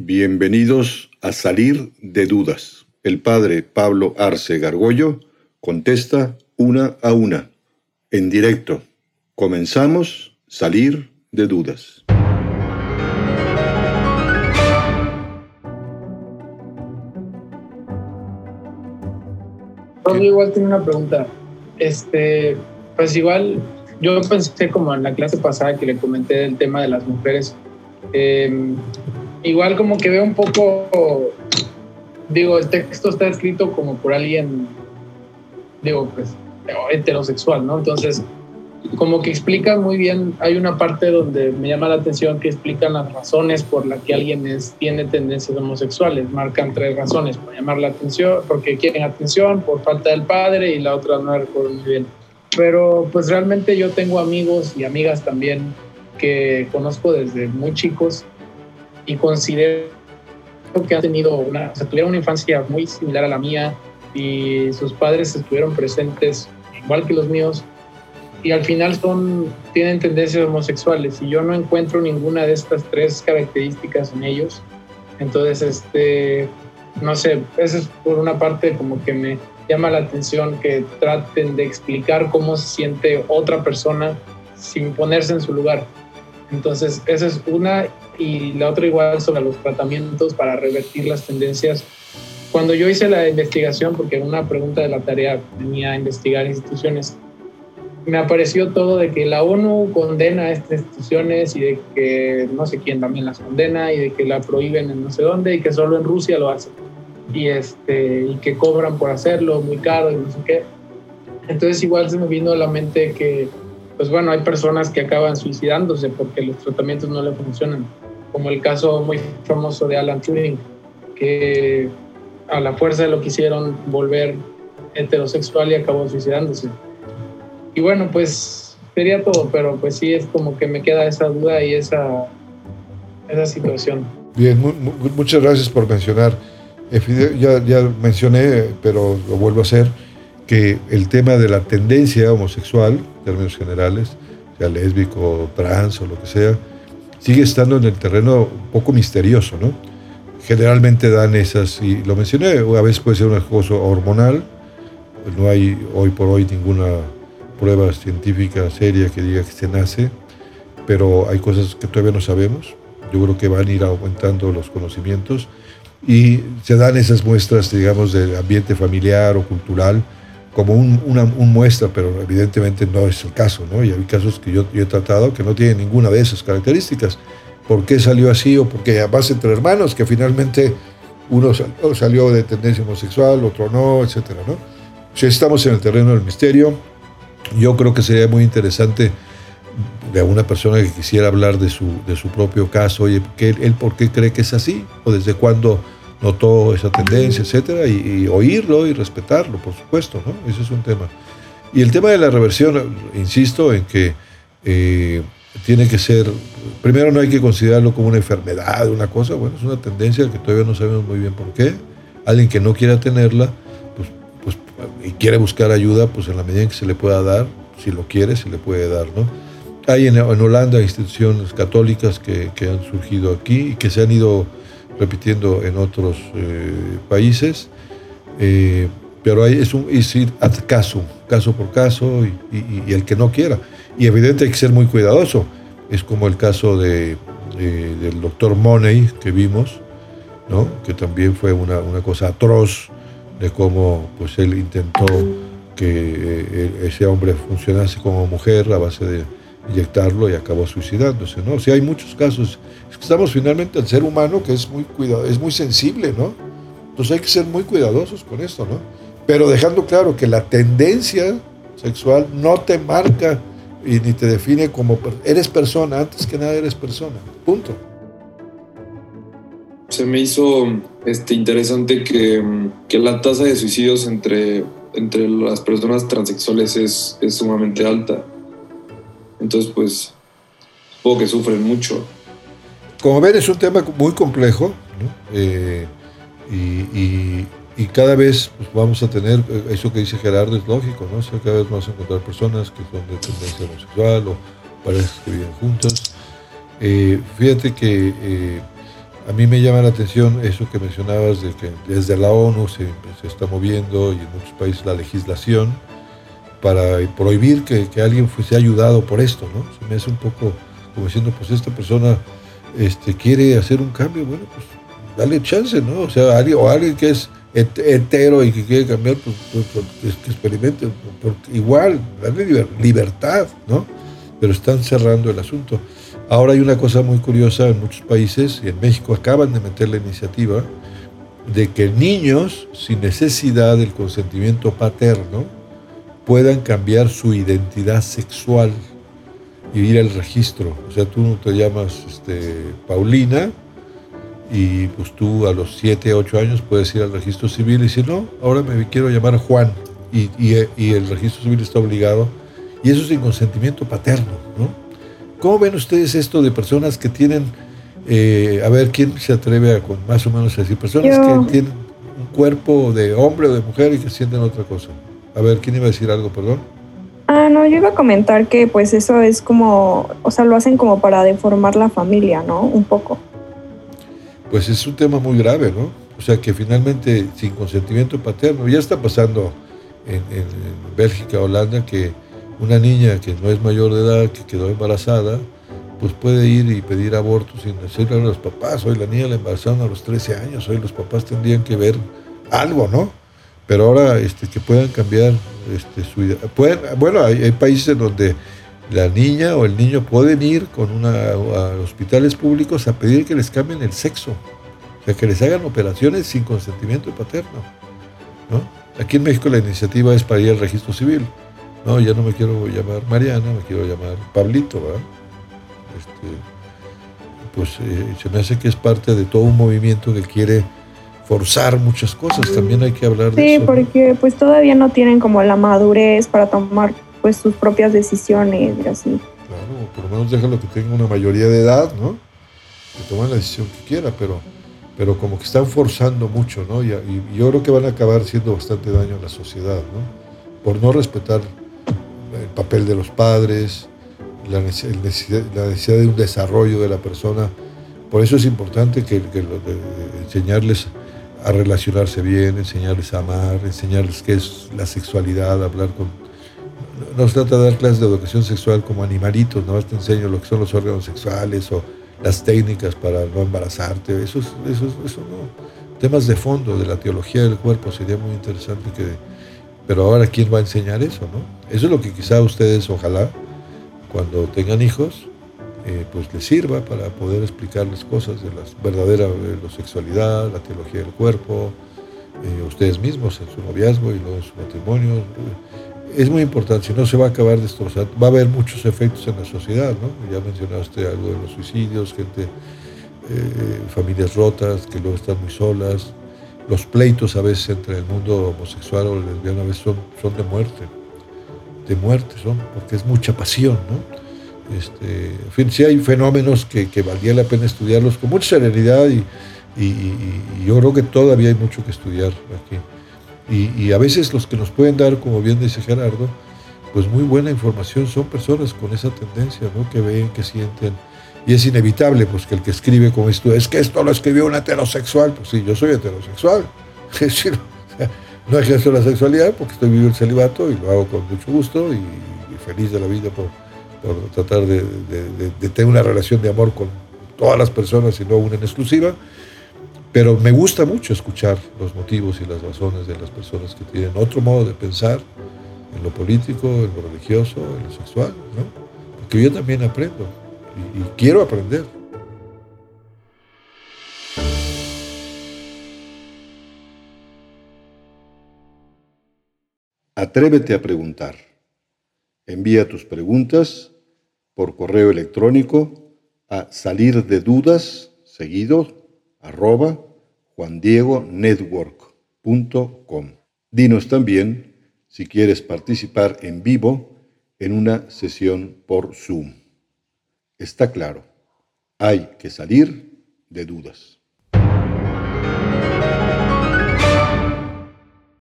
Bienvenidos a Salir de Dudas. El padre Pablo Arce Gargollo contesta una a una, en directo. Comenzamos Salir de Dudas. Yo igual tiene una pregunta. Este, pues igual yo pensé como en la clase pasada que le comenté del tema de las mujeres. Em, igual como que veo un poco, digo, el texto está escrito como por alguien, digo, pues heterosexual, ¿no? Entonces, como que explica muy bien, hay una parte donde me llama la atención que explican las razones por las que alguien es, tiene tendencias homosexuales, marcan tres razones por llamar la atención, porque quieren atención, por falta del padre y la otra no recuerdo muy bien. Pero pues realmente yo tengo amigos y amigas también que conozco desde muy chicos y considero que han tenido una, o sea, tuvieron una infancia muy similar a la mía y sus padres estuvieron presentes igual que los míos y al final son, tienen tendencias homosexuales y yo no encuentro ninguna de estas tres características en ellos. Entonces, este, no sé, eso es por una parte como que me llama la atención que traten de explicar cómo se siente otra persona sin ponerse en su lugar. Entonces, esa es una y la otra igual sobre los tratamientos para revertir las tendencias. Cuando yo hice la investigación, porque una pregunta de la tarea venía investigar instituciones, me apareció todo de que la ONU condena a estas instituciones y de que no sé quién también las condena y de que la prohíben en no sé dónde y que solo en Rusia lo hacen y, este, y que cobran por hacerlo muy caro y no sé qué. Entonces igual se me vino a la mente que, pues bueno, hay personas que acaban suicidándose porque los tratamientos no le funcionan, como el caso muy famoso de Alan Turing, que a la fuerza lo quisieron volver heterosexual y acabó suicidándose. Y bueno, pues sería todo, pero pues sí es como que me queda esa duda y esa, esa situación. Bien, muchas gracias por mencionar. Ya, ya mencioné, pero lo vuelvo a hacer, que el tema de la tendencia homosexual, en términos generales, sea lésbico, trans o lo que sea, sigue estando en el terreno un poco misterioso, ¿no? Generalmente dan esas, y lo mencioné, a veces puede ser una cosa hormonal, no hay hoy por hoy ninguna prueba científica seria que diga que se nace, pero hay cosas que todavía no sabemos. Yo creo que van a ir aumentando los conocimientos y se dan esas muestras, digamos, de ambiente familiar o cultural como una muestra, pero evidentemente no es el caso, ¿no? Y hay casos que yo, he tratado que no tienen ninguna de esas características. ¿Por qué salió así? O porque además entre hermanos, que finalmente uno salió de tendencia homosexual, otro no, etcétera, ¿no? Si estamos en el terreno del misterio, yo creo que sería muy interesante de alguna persona que quisiera hablar de su, de su propio caso, oye, él, por qué cree que es así, o desde cuándo notó esa tendencia, etcétera, y, oírlo y respetarlo, por supuesto, ¿no? Ese es un tema. Y el tema de la reversión, insisto en que eh, tiene que ser, primero no hay que considerarlo como una enfermedad, una cosa, bueno, es una tendencia que todavía no sabemos muy bien por qué. Alguien que no quiera tenerla, y quiere buscar ayuda, pues en la medida en que se le pueda dar, si lo quiere, se le puede dar, ¿no? Hay en, Holanda instituciones católicas que, que, han surgido aquí y que se han ido repitiendo en otros eh, países, eh, pero es, un, es ir a caso, por caso y, el que no quiera. Y evidentemente hay que ser muy cuidadoso. Es como el caso de, del doctor Money que vimos, ¿no? que también fue una, una cosa atroz de cómo pues él intentó que eh, ese hombre funcionase como mujer a base de inyectarlo y acabó suicidándose, ¿no? O sea, hay muchos casos. Estamos finalmente al ser humano que es muy cuidado, es muy sensible, ¿no? Entonces hay que ser muy cuidadosos con esto, ¿no? Pero dejando claro que la tendencia sexual no te marca y ni te define como eres persona, antes que nada eres persona. Punto se me hizo este, interesante que, que, la tasa de suicidios entre, entre las personas transexuales es, es sumamente alta. Entonces, pues, supongo que sufren mucho. Como ven, es un tema muy complejo eh, y, y, cada vez pues, vamos a tener, eh, eso que dice Gerardo es lógico, ¿no? cada vez vamos a encontrar personas que son de tendencia homosexual o parejas que viven juntos. Eh, fíjate que a mí me llama la atención eso que mencionabas de que desde la ONU se, se está moviendo y en muchos países la legislación para prohibir que, que alguien fuese ayudado por esto, ¿no? Se me hace un poco como diciendo, pues esta persona este, quiere hacer un cambio, bueno, pues dale chance, ¿no? O sea, alguien, o alguien que es entero y que quiere cambiar, pues, pues, pues que experimente, igual, dale libertad, ¿no? Pero están cerrando el asunto. Ahora hay una cosa muy curiosa en muchos países, y en México acaban de meter la iniciativa, de que niños, sin necesidad del consentimiento paterno, puedan cambiar su identidad sexual y ir al registro. O sea, tú te llamas este, Paulina y pues tú a los 7, 8 años puedes ir al registro civil y decir, no, ahora me quiero llamar Juan. Y, y, el registro civil está obligado. Y eso sin consentimiento paterno. ¿no? ¿Cómo ven ustedes esto de personas que tienen, eh, a ver, ¿quién se atreve a con más o menos a decir? Personas que tienen un cuerpo de hombre o de mujer y que sienten otra cosa. A ver, ¿quién iba a decir algo, perdón? Ah, no, yo iba a comentar que pues eso es como, o sea, lo hacen como para deformar la familia, ¿no? Un poco. Pues es un tema muy grave, ¿no? O sea, que finalmente sin consentimiento paterno, ya está pasando en, Bélgica, Holanda, que una niña que no es mayor de edad, que quedó embarazada, pues puede ir y pedir aborto sin decirle a los papás, hoy la niña la embarazaron a los 13 años, hoy los papás tendrían que ver algo, ¿no? Pero ahora este, que puedan cambiar este, su idea. bueno, hay, países en donde la niña o el niño pueden ir con una, a hospitales públicos a pedir que les cambien el sexo. O sea, que les hagan operaciones sin consentimiento paterno. ¿no? Aquí en México la iniciativa es para ir al registro civil. No, ya no me quiero llamar Mariana, me quiero llamar Pablito. Este, pues eh, se me hace que es parte de todo un movimiento que quiere forzar muchas cosas, también hay que hablar de eso. Sí, porque pues todavía no tienen como la madurez para tomar pues sus propias decisiones y así. Claro, por lo menos déjalo que tenga una mayoría de edad, ¿no? Que tomen la decisión que quiera, pero, pero como que están forzando mucho, ¿no? Y, yo creo que van a acabar haciendo bastante daño a la sociedad, ¿no? Por no respetar el papel de los padres, la necesidad, la necesidad de un desarrollo de la persona. Por eso es importante que, que enseñarles a relacionarse bien, enseñarles a amar, enseñarles qué es la sexualidad, hablar con... No se trata de dar clases de educación sexual como animalitos, no te enseño lo que son los órganos sexuales o las técnicas para no embarazarte, eso, eso, eso no. Temas de fondo de la teología del cuerpo sería muy interesante que... Pero ahora, ¿quién va a enseñar eso? No? Eso es lo que quizá ustedes, ojalá, cuando tengan hijos, eh, pues les sirva para poder explicarles cosas de la verdadera sexualidad, la teología del cuerpo, eh, ustedes mismos en su noviazgo y luego en su matrimonio. Es muy importante, si no se va a acabar destrozando, va a haber muchos efectos en la sociedad, ¿no? Ya mencionaste algo de los suicidios, gente, eh, familias rotas que luego están muy solas, los pleitos a veces entre el mundo homosexual o lesbiano a veces son, son de muerte, de muerte son, porque es mucha pasión, ¿no? Este, en fin, sí hay fenómenos que, que valía la pena estudiarlos con mucha serenidad y, yo creo que todavía hay mucho que estudiar aquí. Y, a veces los que nos pueden dar, como bien dice Gerardo, pues muy buena información son personas con esa tendencia, ¿no? Que ven, que sienten. Y es inevitable, pues que el que escribe como esto, es que esto lo escribió un heterosexual. Pues sí, yo soy heterosexual. Es decir, no ejerzo la sexualidad porque estoy viviendo el celibato y lo hago con mucho gusto y feliz de la vida por tratar de, tener una relación de amor con todas las personas y no una en exclusiva. Pero me gusta mucho escuchar los motivos y las razones de las personas que tienen otro modo de pensar en lo político, en lo religioso, en lo sexual, ¿no? Porque yo también aprendo y, y quiero aprender. Atrévete a preguntar. Envía tus preguntas por correo electrónico a salir de dudas seguido arroba juandiegonetwork.com. Dinos también si quieres participar en vivo en una sesión por Zoom. Está claro, hay que salir de dudas.